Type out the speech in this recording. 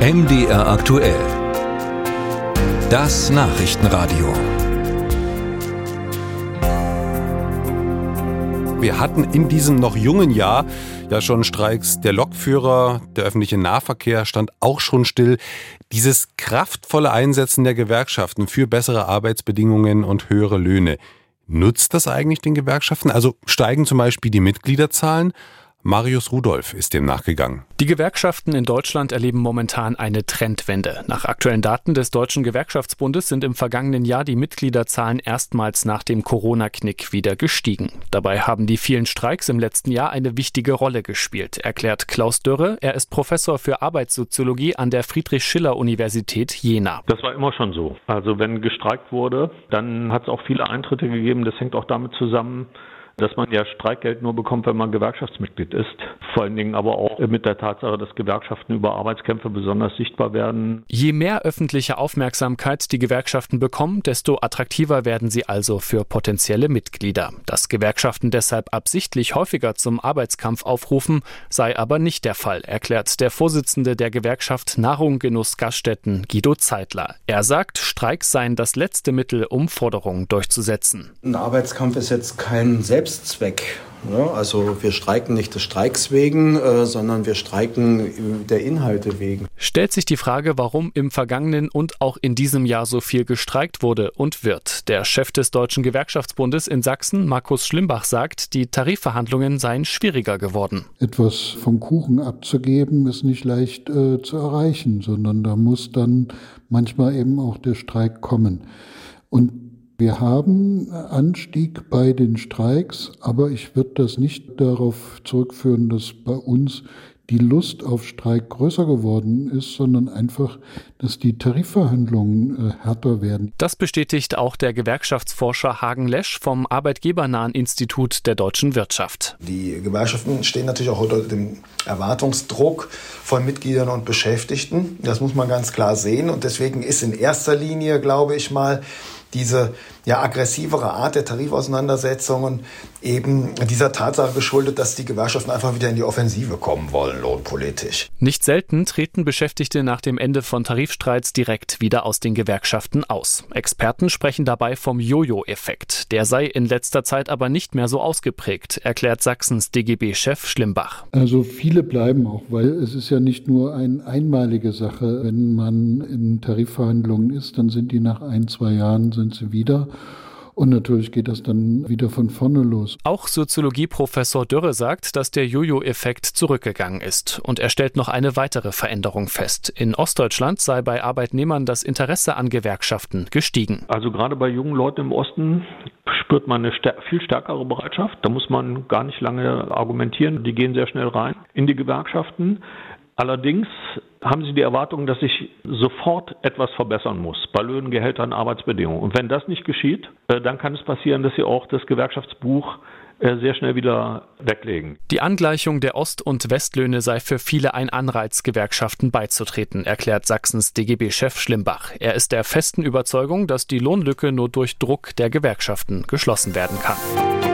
MDR aktuell. Das Nachrichtenradio. Wir hatten in diesem noch jungen Jahr ja schon Streiks. Der Lokführer, der öffentliche Nahverkehr stand auch schon still. Dieses kraftvolle Einsetzen der Gewerkschaften für bessere Arbeitsbedingungen und höhere Löhne. Nutzt das eigentlich den Gewerkschaften? Also steigen zum Beispiel die Mitgliederzahlen? Marius Rudolph ist dem nachgegangen. Die Gewerkschaften in Deutschland erleben momentan eine Trendwende. Nach aktuellen Daten des Deutschen Gewerkschaftsbundes sind im vergangenen Jahr die Mitgliederzahlen erstmals nach dem Corona-Knick wieder gestiegen. Dabei haben die vielen Streiks im letzten Jahr eine wichtige Rolle gespielt, erklärt Klaus Dörre. Er ist Professor für Arbeitssoziologie an der Friedrich-Schiller-Universität Jena. Das war immer schon so. Also wenn gestreikt wurde, dann hat es auch viele Eintritte gegeben. Das hängt auch damit zusammen, dass man ja Streikgeld nur bekommt, wenn man Gewerkschaftsmitglied ist. Vor allen Dingen aber auch mit der Tatsache, dass Gewerkschaften über Arbeitskämpfe besonders sichtbar werden. Je mehr öffentliche Aufmerksamkeit die Gewerkschaften bekommen, desto attraktiver werden sie also für potenzielle Mitglieder. Dass Gewerkschaften deshalb absichtlich häufiger zum Arbeitskampf aufrufen, sei aber nicht der Fall, erklärt der Vorsitzende der Gewerkschaft Nahrung Genuss Gaststätten, Guido Zeitler. Er sagt, Streiks seien das letzte Mittel, um Forderungen durchzusetzen. Ein Arbeitskampf ist jetzt kein Selbst Selbstzweck. Also wir streiken nicht des Streiks wegen, äh, sondern wir streiken der Inhalte wegen. Stellt sich die Frage, warum im vergangenen und auch in diesem Jahr so viel gestreikt wurde und wird. Der Chef des Deutschen Gewerkschaftsbundes in Sachsen, Markus Schlimbach, sagt, die Tarifverhandlungen seien schwieriger geworden. Etwas vom Kuchen abzugeben ist nicht leicht äh, zu erreichen, sondern da muss dann manchmal eben auch der Streik kommen. Und wir haben Anstieg bei den Streiks, aber ich würde das nicht darauf zurückführen, dass bei uns die Lust auf Streik größer geworden ist, sondern einfach, dass die Tarifverhandlungen äh, härter werden. Das bestätigt auch der Gewerkschaftsforscher Hagen Lesch vom Arbeitgebernahen Institut der deutschen Wirtschaft. Die Gewerkschaften stehen natürlich auch unter dem Erwartungsdruck von Mitgliedern und Beschäftigten. Das muss man ganz klar sehen. Und deswegen ist in erster Linie, glaube ich mal, diese ja aggressivere Art der Tarifauseinandersetzungen eben dieser Tatsache geschuldet, dass die Gewerkschaften einfach wieder in die Offensive kommen wollen, lohnpolitisch. Nicht selten treten Beschäftigte nach dem Ende von Tarifstreits direkt wieder aus den Gewerkschaften aus. Experten sprechen dabei vom Jojo-Effekt. Der sei in letzter Zeit aber nicht mehr so ausgeprägt, erklärt Sachsens DGB-Chef Schlimbach. Also viele bleiben auch, weil es ist ja nicht nur eine einmalige Sache. Wenn man in Tarifverhandlungen ist, dann sind die nach ein, zwei Jahren sind sie wieder. Und natürlich geht das dann wieder von vorne los. Auch Soziologieprofessor Dürre sagt, dass der Jojo-Effekt zurückgegangen ist. Und er stellt noch eine weitere Veränderung fest. In Ostdeutschland sei bei Arbeitnehmern das Interesse an Gewerkschaften gestiegen. Also gerade bei jungen Leuten im Osten spürt man eine viel stärkere Bereitschaft. Da muss man gar nicht lange argumentieren. Die gehen sehr schnell rein in die Gewerkschaften. Allerdings haben sie die Erwartung, dass sich sofort etwas verbessern muss bei Löhnen, Gehältern, Arbeitsbedingungen. Und wenn das nicht geschieht, äh, dann kann es passieren, dass sie auch das Gewerkschaftsbuch äh, sehr schnell wieder weglegen. Die Angleichung der Ost- und Westlöhne sei für viele ein Anreiz, Gewerkschaften beizutreten, erklärt Sachsens DGB-Chef Schlimbach. Er ist der festen Überzeugung, dass die Lohnlücke nur durch Druck der Gewerkschaften geschlossen werden kann.